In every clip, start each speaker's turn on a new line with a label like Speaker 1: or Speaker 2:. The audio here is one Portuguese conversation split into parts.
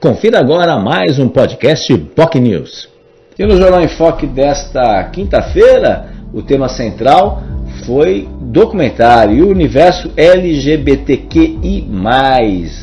Speaker 1: Confira agora mais um podcast POC News. E no Jornal em Foque desta quinta-feira, o tema central foi documentário o universo LGBTQI+.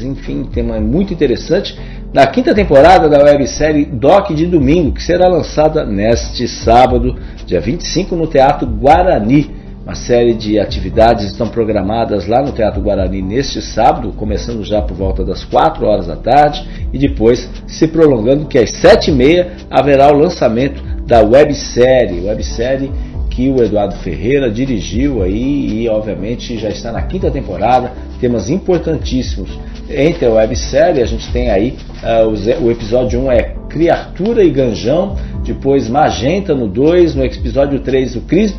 Speaker 1: Enfim, tema muito interessante na quinta temporada da websérie Doc de Domingo, que será lançada neste sábado, dia 25, no Teatro Guarani. Uma série de atividades estão programadas lá no Teatro Guarani neste sábado, começando já por volta das 4 horas da tarde e depois se prolongando que às 7 e meia haverá o lançamento da websérie, websérie que o Eduardo Ferreira dirigiu aí e obviamente já está na quinta temporada, temas importantíssimos. Entre a websérie a gente tem aí uh, o episódio 1 é Criatura e Ganjão, depois Magenta no 2, no episódio 3 o Cris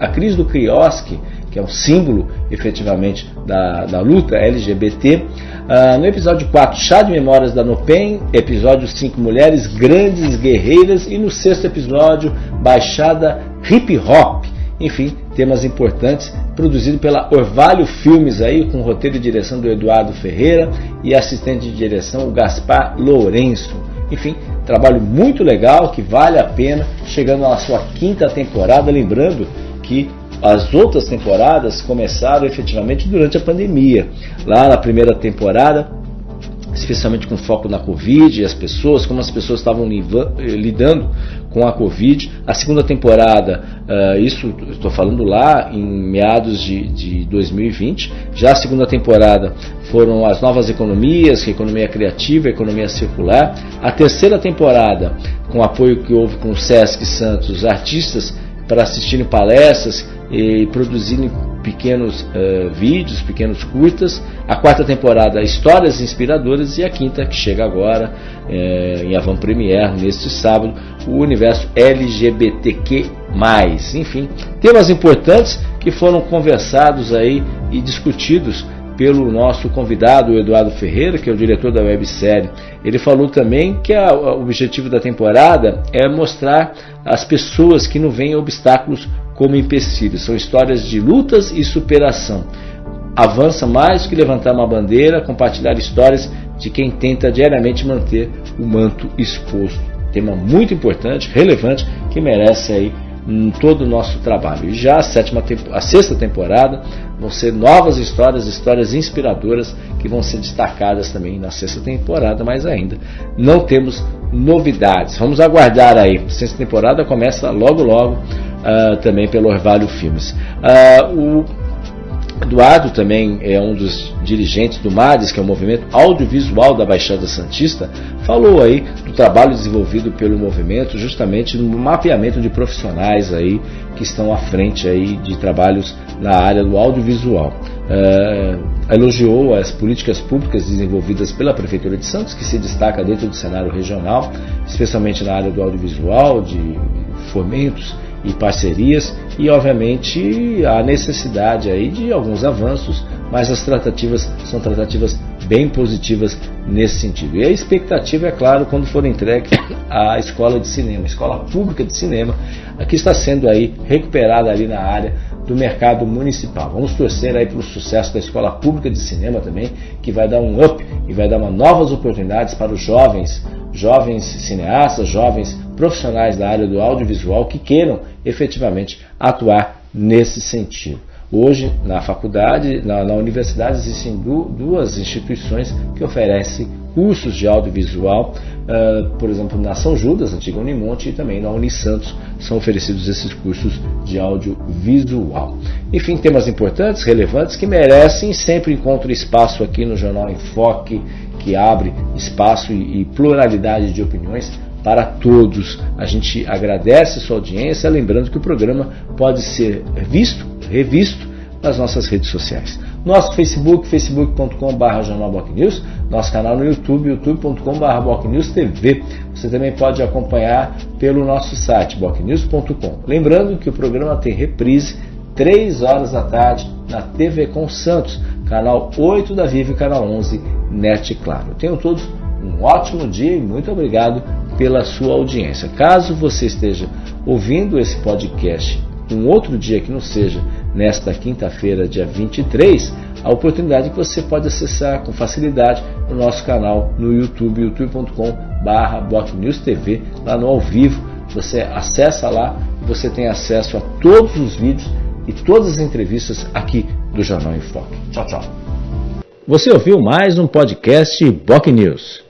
Speaker 1: a crise do quiosque, que é um símbolo efetivamente da, da luta LGBT. Uh, no episódio 4, Chá de Memórias da Nopen, episódio 5, Mulheres Grandes Guerreiras, e no sexto episódio, Baixada Hip Hop. Enfim, temas importantes, produzido pela Orvalho Filmes aí, com roteiro e direção do Eduardo Ferreira e assistente de direção o Gaspar Lourenço. Enfim, trabalho muito legal que vale a pena, chegando à sua quinta temporada, lembrando que as outras temporadas começaram efetivamente durante a pandemia. Lá na primeira temporada, especialmente com foco na Covid e as pessoas, como as pessoas estavam lidando com a Covid. A segunda temporada, uh, isso estou falando lá em meados de, de 2020. Já a segunda temporada foram as novas economias, a economia criativa, a economia circular. A terceira temporada, com apoio que houve com o Sesc Santos, artistas para assistirem palestras e produzirem pequenos uh, vídeos, pequenos curtas. A quarta temporada, histórias inspiradoras. E a quinta, que chega agora, uh, em avant premiere, neste sábado, o universo LGBTQ+. Enfim, temas importantes que foram conversados aí e discutidos pelo nosso convidado, Eduardo Ferreira, que é o diretor da websérie. Ele falou também que a, o objetivo da temporada é mostrar as pessoas que não veem obstáculos como empecilhos. São histórias de lutas e superação. Avança mais que levantar uma bandeira, compartilhar histórias de quem tenta diariamente manter o manto exposto. Tema muito importante, relevante, que merece aí em todo o nosso trabalho. E já a, sétima, a sexta temporada vão ser novas histórias, histórias inspiradoras que vão ser destacadas também na sexta temporada, mas ainda não temos novidades. Vamos aguardar aí. A sexta temporada começa logo logo uh, também pelo Orvalho Filmes. Uh, o Eduardo também é um dos dirigentes do MADES, que é o Movimento Audiovisual da Baixada Santista, falou aí do trabalho desenvolvido pelo movimento justamente no mapeamento de profissionais aí que estão à frente aí de trabalhos na área do audiovisual. Uh, elogiou as políticas públicas desenvolvidas pela Prefeitura de Santos, que se destaca dentro do cenário regional, especialmente na área do audiovisual, de fomentos e parcerias e obviamente a necessidade aí de alguns avanços, mas as tratativas são tratativas bem positivas nesse sentido. E a expectativa é claro quando for entregue à escola de cinema, a escola pública de cinema, que está sendo aí recuperada ali na área do mercado municipal. Vamos torcer aí para o sucesso da escola pública de cinema também, que vai dar um up e vai dar uma novas oportunidades para os jovens, jovens cineastas, jovens profissionais da área do audiovisual que queiram efetivamente atuar nesse sentido. Hoje, na faculdade, na, na universidade, existem du, duas instituições que oferecem cursos de audiovisual, uh, por exemplo, na São Judas, antiga Unimonte, e também na Unisantos são oferecidos esses cursos de audiovisual. Enfim, temas importantes, relevantes, que merecem sempre encontro espaço aqui no Jornal Enfoque, que abre espaço e, e pluralidade de opiniões para todos. A gente agradece a sua audiência, lembrando que o programa pode ser visto, revisto nas nossas redes sociais. Nosso Facebook, facebook.com.br jornalbocnews, nosso canal no YouTube, youtube.com.br TV. Você também pode acompanhar pelo nosso site, bocnews.com. Lembrando que o programa tem reprise 3 horas da tarde na TV com Santos, canal 8 da Vive e canal 11 Net Claro. Tenham todos um ótimo dia e muito obrigado pela sua audiência. Caso você esteja ouvindo esse podcast um outro dia que não seja nesta quinta-feira, dia 23, a oportunidade que você pode acessar com facilidade o nosso canal no YouTube, youtube.com/bocnewstv, lá no ao vivo. Você acessa lá, você tem acesso a todos os vídeos e todas as entrevistas aqui do Jornal em Foque. Tchau, tchau. Você ouviu mais um podcast Boc News.